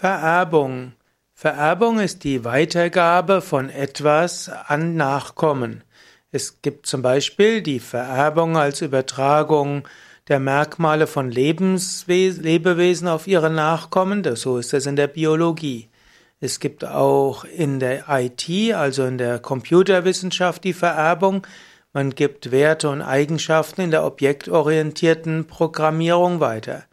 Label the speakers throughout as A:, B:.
A: Vererbung. Vererbung ist die Weitergabe von etwas an Nachkommen. Es gibt zum Beispiel die Vererbung als Übertragung der Merkmale von Lebewesen auf ihre Nachkommen, so ist es in der Biologie. Es gibt auch in der IT, also in der Computerwissenschaft, die Vererbung. Man gibt Werte und Eigenschaften in der objektorientierten Programmierung weiter.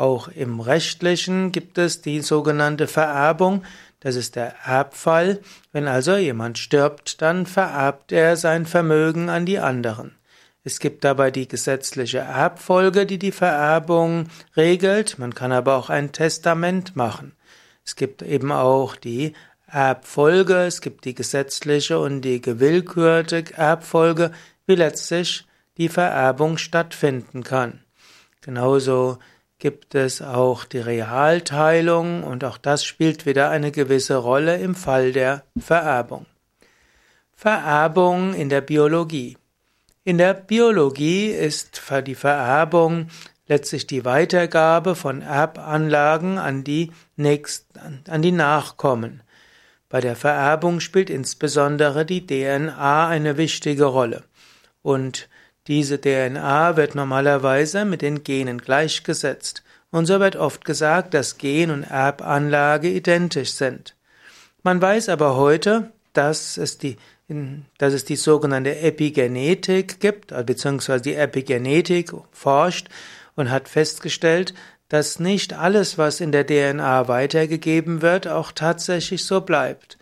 A: Auch im Rechtlichen gibt es die sogenannte Vererbung. Das ist der Erbfall. Wenn also jemand stirbt, dann vererbt er sein Vermögen an die anderen. Es gibt dabei die gesetzliche Erbfolge, die die Vererbung regelt. Man kann aber auch ein Testament machen. Es gibt eben auch die Erbfolge, es gibt die gesetzliche und die gewillkürte Erbfolge, wie letztlich die Vererbung stattfinden kann. Genauso gibt es auch die Realteilung und auch das spielt wieder eine gewisse Rolle im Fall der Vererbung. Vererbung in der Biologie. In der Biologie ist die Vererbung letztlich die Weitergabe von Erbanlagen an die, nächsten, an die Nachkommen. Bei der Vererbung spielt insbesondere die DNA eine wichtige Rolle. Und diese DNA wird normalerweise mit den Genen gleichgesetzt, und so wird oft gesagt, dass Gen und Erbanlage identisch sind. Man weiß aber heute, dass es die, dass es die sogenannte Epigenetik gibt, beziehungsweise die Epigenetik forscht und hat festgestellt, dass nicht alles, was in der DNA weitergegeben wird, auch tatsächlich so bleibt.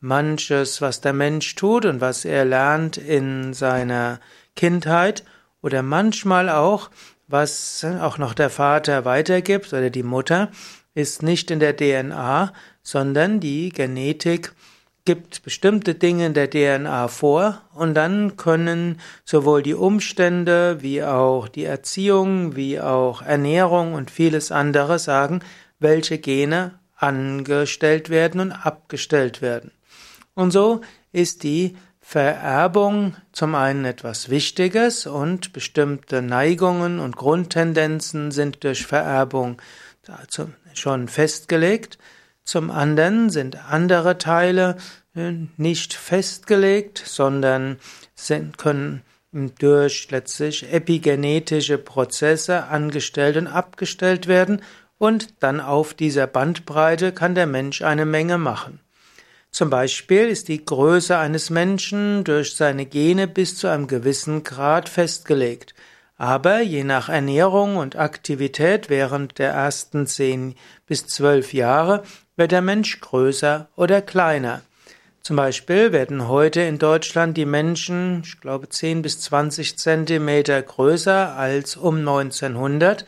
A: Manches, was der Mensch tut und was er lernt in seiner Kindheit oder manchmal auch, was auch noch der Vater weitergibt oder die Mutter, ist nicht in der DNA, sondern die Genetik gibt bestimmte Dinge in der DNA vor und dann können sowohl die Umstände wie auch die Erziehung wie auch Ernährung und vieles andere sagen, welche Gene angestellt werden und abgestellt werden. Und so ist die Vererbung zum einen etwas Wichtiges und bestimmte Neigungen und Grundtendenzen sind durch Vererbung schon festgelegt. Zum anderen sind andere Teile äh, nicht festgelegt, sondern sind, können durch letztlich epigenetische Prozesse angestellt und abgestellt werden und dann auf dieser Bandbreite kann der Mensch eine Menge machen. Zum Beispiel ist die Größe eines Menschen durch seine Gene bis zu einem gewissen Grad festgelegt. Aber je nach Ernährung und Aktivität während der ersten zehn bis zwölf Jahre wird der Mensch größer oder kleiner. Zum Beispiel werden heute in Deutschland die Menschen, ich glaube, 10 bis 20 Zentimeter größer als um 1900.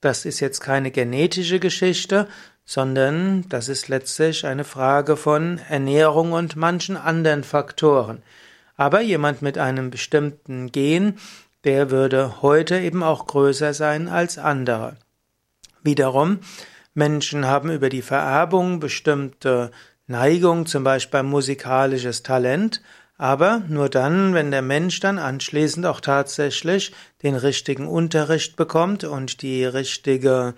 A: Das ist jetzt keine genetische Geschichte, sondern das ist letztlich eine Frage von Ernährung und manchen anderen Faktoren. Aber jemand mit einem bestimmten Gen, der würde heute eben auch größer sein als andere. Wiederum, Menschen haben über die Vererbung bestimmte Neigung, zum Beispiel musikalisches Talent, aber nur dann, wenn der Mensch dann anschließend auch tatsächlich den richtigen Unterricht bekommt und die richtige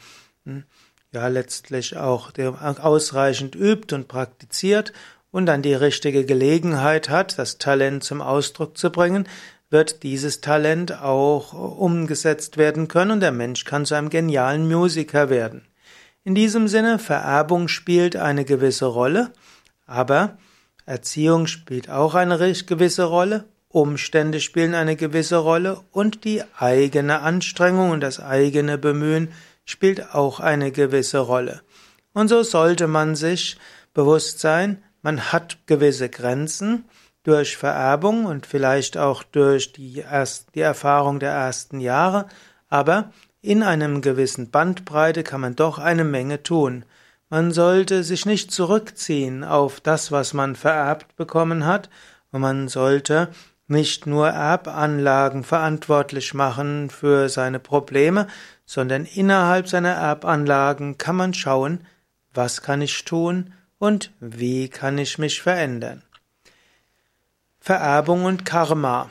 A: hm, ja letztlich auch ausreichend übt und praktiziert und dann die richtige Gelegenheit hat, das Talent zum Ausdruck zu bringen, wird dieses Talent auch umgesetzt werden können und der Mensch kann zu einem genialen Musiker werden. In diesem Sinne, Vererbung spielt eine gewisse Rolle, aber Erziehung spielt auch eine gewisse Rolle, Umstände spielen eine gewisse Rolle und die eigene Anstrengung und das eigene Bemühen spielt auch eine gewisse Rolle. Und so sollte man sich bewusst sein, man hat gewisse Grenzen durch Vererbung und vielleicht auch durch die, erst, die Erfahrung der ersten Jahre, aber in einem gewissen Bandbreite kann man doch eine Menge tun. Man sollte sich nicht zurückziehen auf das, was man vererbt bekommen hat, und man sollte nicht nur Erbanlagen verantwortlich machen für seine Probleme, sondern innerhalb seiner Erbanlagen kann man schauen, was kann ich tun und wie kann ich mich verändern. Vererbung und Karma.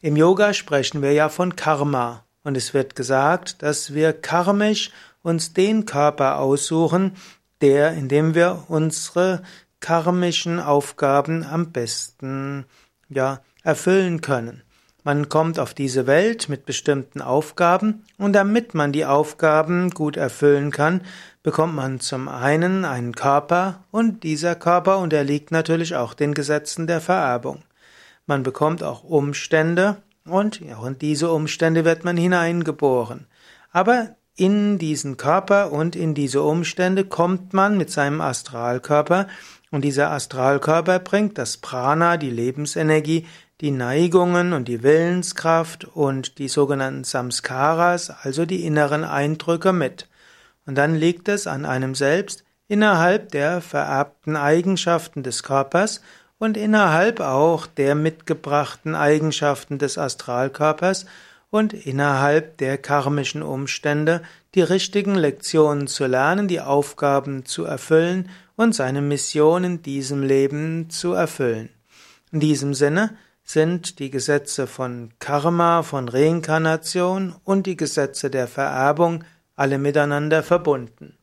A: Im Yoga sprechen wir ja von Karma und es wird gesagt, dass wir karmisch uns den Körper aussuchen, der, in dem wir unsere karmischen Aufgaben am besten, ja, erfüllen können. Man kommt auf diese Welt mit bestimmten Aufgaben und damit man die Aufgaben gut erfüllen kann, bekommt man zum einen einen Körper und dieser Körper unterliegt natürlich auch den Gesetzen der Vererbung. Man bekommt auch Umstände und auch in diese Umstände wird man hineingeboren. Aber in diesen Körper und in diese Umstände kommt man mit seinem Astralkörper und dieser Astralkörper bringt das Prana, die Lebensenergie, die Neigungen und die Willenskraft und die sogenannten Samskaras, also die inneren Eindrücke mit. Und dann liegt es an einem selbst, innerhalb der vererbten Eigenschaften des Körpers und innerhalb auch der mitgebrachten Eigenschaften des Astralkörpers und innerhalb der karmischen Umstände die richtigen Lektionen zu lernen, die Aufgaben zu erfüllen und seine Mission in diesem Leben zu erfüllen. In diesem Sinne sind die Gesetze von Karma, von Reinkarnation und die Gesetze der Vererbung alle miteinander verbunden.